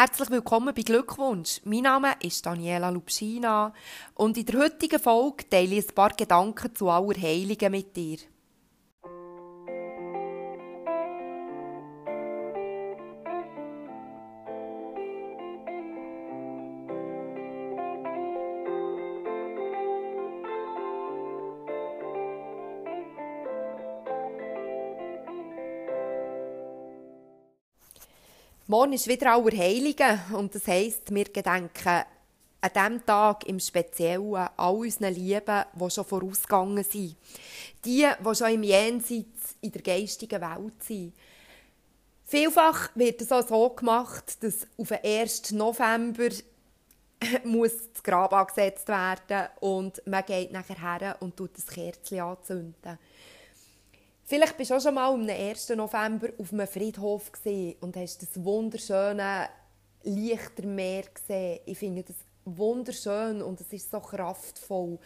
Herzlich willkommen bei Glückwunsch. Mein Name ist Daniela Lubschina und in der heutigen Folge teile ich ein paar Gedanken zu Allerheiligen mit dir. Morgen ist wieder Allerheiligen und das heisst, wir gedenken an diesem Tag im Speziellen all unseren Lieben, die schon vorausgegangen sind. Die, die schon im Jenseits in der geistigen Welt sind. Vielfach wird es auch so gemacht, dass auf den 1. November muss das Grab angesetzt werden und man geht nachher her und tut das Kerzchen anzünden. Vielleicht bist du auch schon mal am 1. November auf einem Friedhof und hast das wunderschöne Lichtermeer gesehen. Ich finde das wunderschön und es ist so kraftvoll.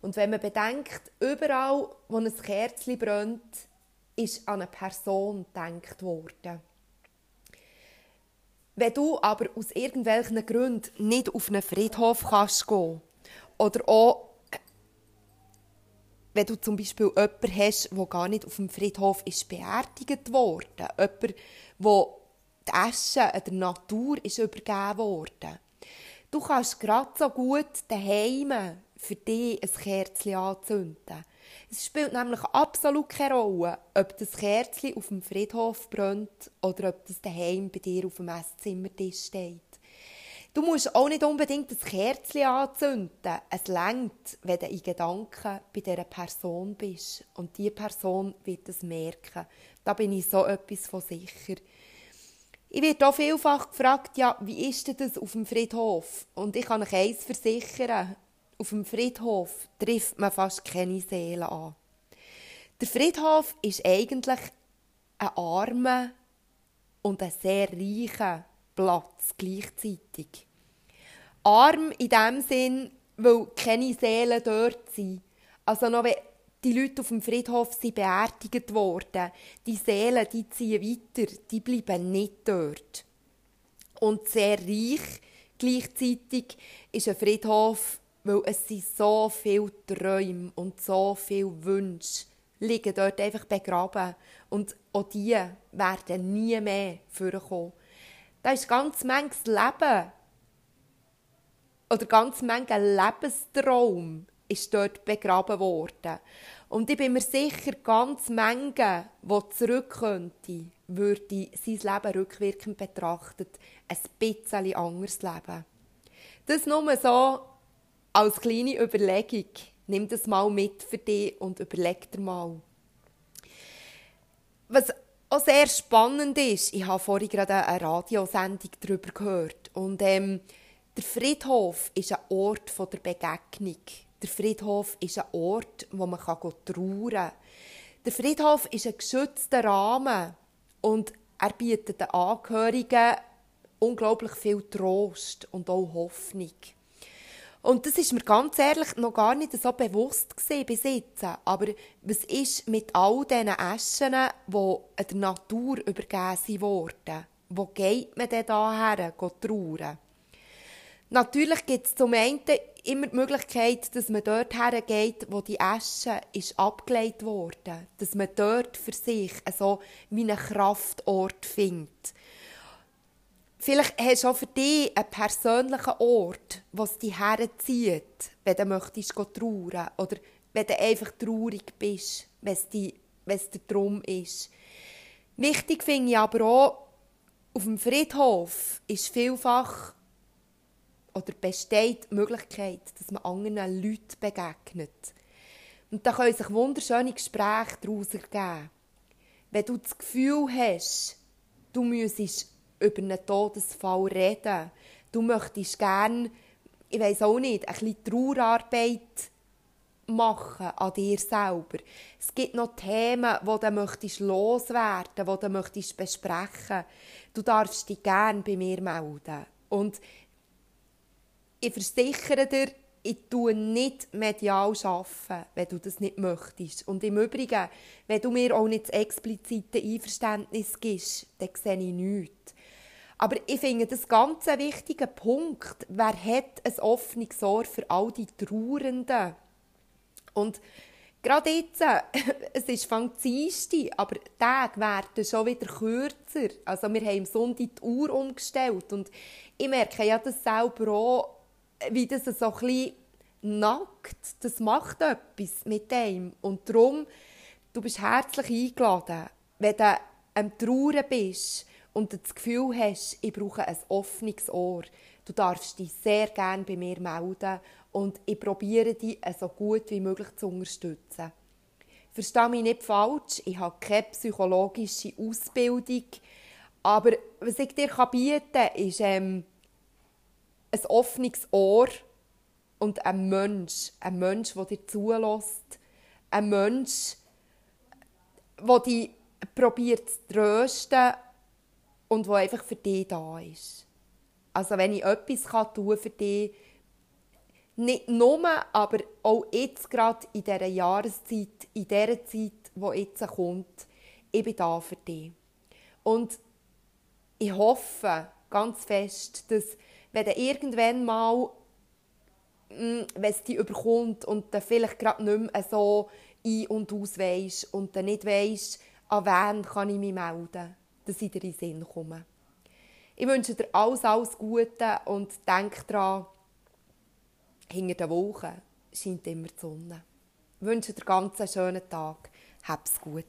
Und wenn man bedenkt, überall, wo ein Kerzchen brennt, ist an eine Person gedacht worden. Wenn du aber aus irgendwelchen Gründen nicht auf einen Friedhof kannst gehen oder auch wenn du zum Beispiel jemanden hast, der gar nicht auf dem Friedhof ist beerdigt wurde, jemand, wo die Asche der Natur ist übergeben wurde. Du kannst gerade so gut daheim für dich ein Kerzchen anzünden. Es spielt nämlich absolut keine Rolle, ob das Kerzchen auf dem Friedhof brennt oder ob das daheim bei dir auf dem Esszimmertisch steht. Du musst auch nicht unbedingt das Kerzchen anzünden. Es längt, wenn du in Gedanken bei dieser Person bist. Und diese Person wird es merken. Da bin ich so etwas von sicher. Ich werde auch vielfach gefragt, ja, wie ist denn das auf dem Friedhof? Und ich kann euch eins versichern. Auf dem Friedhof trifft man fast keine Seele an. Der Friedhof ist eigentlich ein armer und ein sehr reicher Platz gleichzeitig. Arm in dem Sinn, weil keine Seelen dort sind. Also noch wenn die Leute auf dem Friedhof sind beerdigt worden, die Seelen, die ziehen weiter, die bleiben nicht dort. Und sehr reich gleichzeitig ist ein Friedhof, weil es sind so viele Träume und so viele Wünsche liegen dort einfach begraben. Und auch die werden nie mehr vorkommen. Da ist ganz manches Leben oder ganz mancher Lebenstraum ist dort begraben worden. Und ich bin mir sicher, ganz Menge, die zurück könnte, würde sein Leben rückwirkend betrachtet ein bisschen anders leben. Das nur so als kleine Überlegung. Nimm das mal mit für dich und überleg dir mal. Was auch sehr spannend ist, ich habe vorhin gerade eine Radiosendung darüber gehört. Und ähm, der Friedhof ist ein Ort der Begegnung. Der Friedhof ist ein Ort, wo man trauern kann. Der Friedhof ist ein geschützter Rahmen und er bietet den Angehörigen unglaublich viel Trost und auch Hoffnung. Und das ist mir ganz ehrlich noch gar nicht so bewusst gewesen bis jetzt. Aber was ist mit all diesen Eschen, die der Natur übergeben wurden? Wo geht man denn daher, trauern? Natürlich gibt es zum einen immer die Möglichkeit, dass man dort hergeht, wo die Asche ist abgelegt wurde. Dass man dort für sich so wie einen Kraftort findet. Vielleicht hast du auch für dich einen persönlichen Ort, was dich herzieht, wenn du möchtest trauern oder wenn du einfach traurig bist, wenn es, die, wenn es der Drum ist. Wichtig finde ich aber auch, auf dem Friedhof ist vielfach oder besteht die Möglichkeit, dass man anderen Leuten begegnet. Und da können sich wunderschöne Gespräche daraus ergeben. Wenn du das Gefühl hast, du müsstest über einen Todesfall reden. Du möchtest gerne, ich weiß auch nicht, ein bisschen Trauerarbeit machen an dir selber. Es gibt noch Themen, die du möchtest loswerden, die du möchtest besprechen. Du darfst dich gerne bei mir melden. Und ich versichere dir, ich tue nicht medial arbeiten, wenn du das nicht möchtest. Und im Übrigen, wenn du mir auch nicht das explizite Einverständnis gibst, dann sehe ich nichts. Aber ich finde das ganz ein wichtiger Punkt. Wer hat ein offenes Ohr für all die Trauernden? Und gerade jetzt, es ist Fangzieste, aber die Tage werden schon wieder kürzer. Also wir haben am Sonntag die Uhr umgestellt und ich merke ja das selber auch, wie das so ein nackt, das macht etwas mit dem. Und darum, du bist herzlich eingeladen, wenn du am Trauern bist und das Gefühl hast, ich brauche ein offenes Ohr. Du darfst dich sehr gerne bei mir melden und ich probiere dich so gut wie möglich zu unterstützen. Verstehe mich nicht falsch, ich habe keine psychologische Ausbildung, aber was ich dir bieten kann, ist ähm, ein offenes Ohr und ein Mensch, ein Mensch, der dir zulässt, ein Mensch, der dich probiert zu trösten und der einfach für dich da ist. Also wenn ich etwas tun kann für dich, nicht nur, aber auch jetzt gerade in dieser Jahreszeit, in dieser Zeit, die jetzt kommt, ich bin da für dich. Und ich hoffe ganz fest, dass wenn du irgendwann mal Mm, wenn es dich überkommt und dann vielleicht gerade nicht mehr so ein- und aus weisst und dann nicht weisst, an wen kann ich mich melden, dass ich dir in den Sinn komme. Ich wünsche dir alles, alles Gute und denk daran, hinter den Wolken scheint immer die Sonne. Ich wünsche dir ganz einen schönen Tag. Hab's gut.